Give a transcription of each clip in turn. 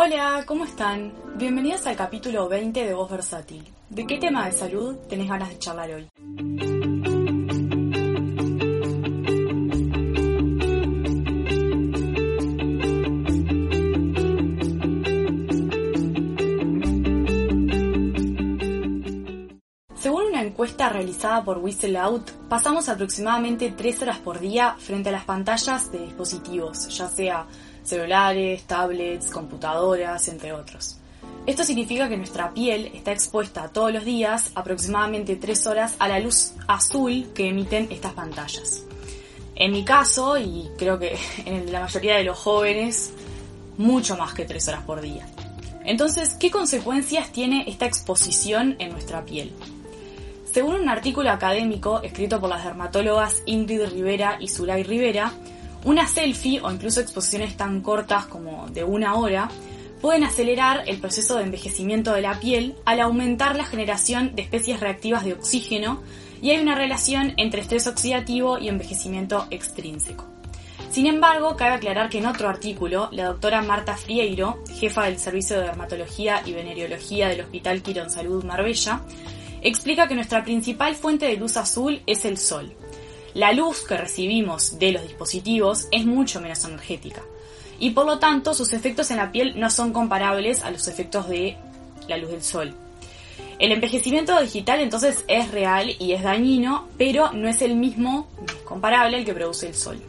Hola, ¿cómo están? Bienvenidos al capítulo 20 de Voz Versátil. ¿De qué tema de salud tenés ganas de charlar hoy? Según una encuesta realizada por Whistle Out, pasamos aproximadamente 3 horas por día frente a las pantallas de dispositivos, ya sea celulares, tablets, computadoras, entre otros. Esto significa que nuestra piel está expuesta todos los días aproximadamente 3 horas a la luz azul que emiten estas pantallas. En mi caso, y creo que en la mayoría de los jóvenes, mucho más que 3 horas por día. Entonces, ¿qué consecuencias tiene esta exposición en nuestra piel? Según un artículo académico escrito por las dermatólogas Ingrid Rivera y Zulay Rivera, una selfie o incluso exposiciones tan cortas como de una hora pueden acelerar el proceso de envejecimiento de la piel al aumentar la generación de especies reactivas de oxígeno y hay una relación entre estrés oxidativo y envejecimiento extrínseco. Sin embargo, cabe aclarar que en otro artículo, la doctora Marta Frieiro, jefa del Servicio de Dermatología y Venereología del Hospital Quirón Salud Marbella, explica que nuestra principal fuente de luz azul es el sol. La luz que recibimos de los dispositivos es mucho menos energética y por lo tanto sus efectos en la piel no son comparables a los efectos de la luz del sol. El envejecimiento digital entonces es real y es dañino, pero no es el mismo, comparable al que produce el sol.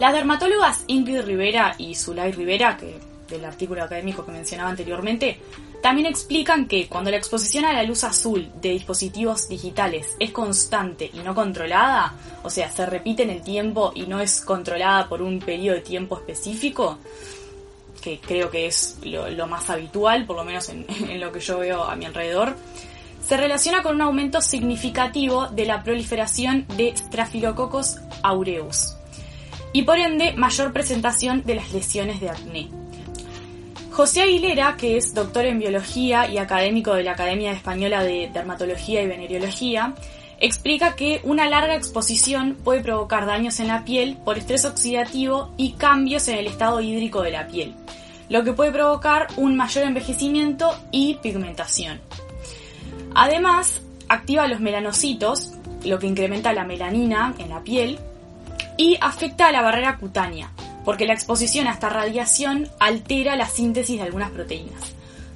Las dermatólogas Ingrid Rivera y Zulay Rivera, que del artículo académico que mencionaba anteriormente, también explican que cuando la exposición a la luz azul de dispositivos digitales es constante y no controlada, o sea, se repite en el tiempo y no es controlada por un periodo de tiempo específico, que creo que es lo, más habitual, por lo menos en, lo que yo veo a mi alrededor, se relaciona con un aumento significativo de la proliferación de Staphylococcus aureus y por ende mayor presentación de las lesiones de acné. José Aguilera, que es doctor en biología y académico de la Academia Española de Dermatología y Venereología, explica que una larga exposición puede provocar daños en la piel por estrés oxidativo y cambios en el estado hídrico de la piel, lo que puede provocar un mayor envejecimiento y pigmentación. Además, activa los melanocitos, lo que incrementa la melanina en la piel, y afecta a la barrera cutánea, porque la exposición a esta radiación altera la síntesis de algunas proteínas.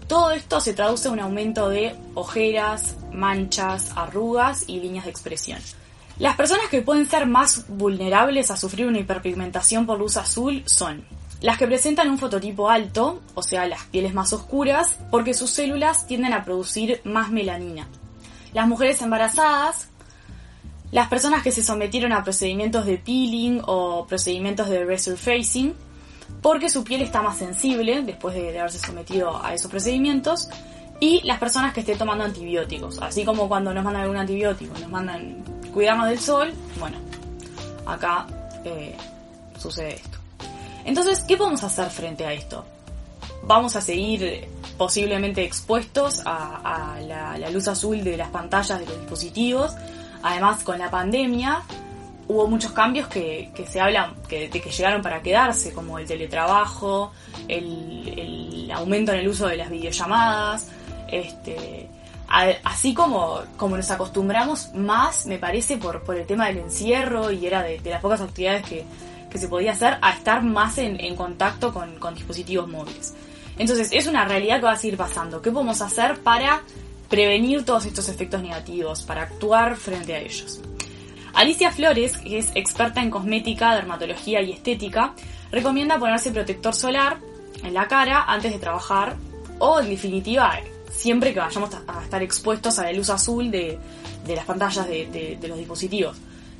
Todo esto se traduce en un aumento de ojeras, manchas, arrugas y líneas de expresión. Las personas que pueden ser más vulnerables a sufrir una hiperpigmentación por luz azul son las que presentan un fototipo alto, o sea, las pieles más oscuras, porque sus células tienden a producir más melanina. Las mujeres embarazadas, las personas que se sometieron a procedimientos de peeling o procedimientos de resurfacing, porque su piel está más sensible después de, haberse sometido a esos procedimientos, y las personas que estén tomando antibióticos, así como cuando nos mandan algún antibiótico, nos mandan cuidarnos del sol, bueno, acá eh, sucede esto. Entonces, ¿qué podemos hacer frente a esto? Vamos a seguir posiblemente expuestos a, la luz azul de las pantallas de los dispositivos, Además, con la pandemia hubo muchos cambios que, se hablan que, llegaron para quedarse, como el teletrabajo, el, aumento en el uso de las videollamadas, este, así como, como nos acostumbramos más, me parece, por, el tema del encierro y era de, las pocas actividades que, se podía hacer, a estar más en, contacto con, con dispositivos móviles. Entonces, es una realidad que va a seguir pasando. ¿Qué podemos hacer para prevenir todos estos efectos negativos, para actuar frente a ellos. Alicia Flores, que es experta en cosmética, dermatología y estética, recomienda ponerse protector solar en la cara antes de trabajar o, en definitiva, siempre que vayamos a estar expuestos a la luz azul de, las pantallas de, los dispositivos.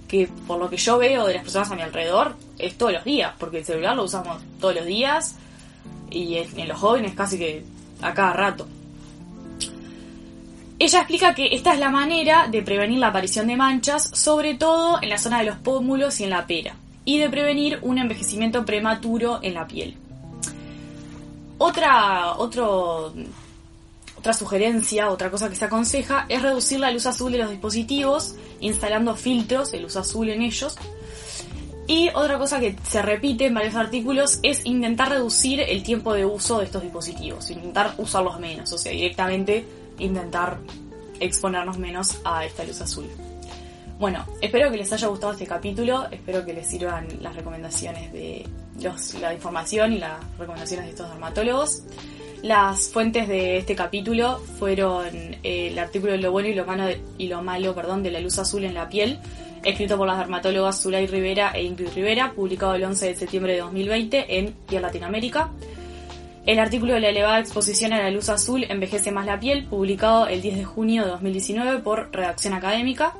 Que por lo que yo veo de las personas a mi alrededor es todos los días, porque el celular lo usamos todos los días y en los jóvenes casi que a cada rato. Ella explica que esta es la manera de prevenir la aparición de manchas, sobre todo en la zona de los pómulos y en la pera, y de prevenir un envejecimiento prematuro en la piel. Otra, otra sugerencia, otra cosa que se aconseja es reducir la luz azul de los dispositivos instalando filtros de luz azul en ellos. Y otra cosa que se repite en varios artículos es intentar reducir el tiempo de uso de estos dispositivos, intentar usarlos menos, o sea, directamente intentar exponernos menos a esta luz azul. Bueno, espero que les haya gustado este capítulo, espero que les sirvan las recomendaciones de la información y las recomendaciones de estos dermatólogos. Las fuentes de este capítulo fueron eh, el artículo de lo bueno y lo malo, y lo malo perdón, de la luz azul en la piel, escrito por las dermatólogas Zulay Rivera e Ingrid Rivera, publicado el 11 de septiembre de 2020 en Piel Latinoamérica. El artículo de la elevada exposición a la luz azul envejece más la piel, publicado el 10 de junio de 2019 por Redacción Académica.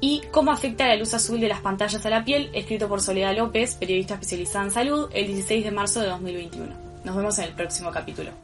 Y cómo afecta la luz azul de las pantallas a la piel, escrito por Soledad López, periodista especializada en salud, el 16 de marzo de 2021. Nos vemos en el próximo capítulo.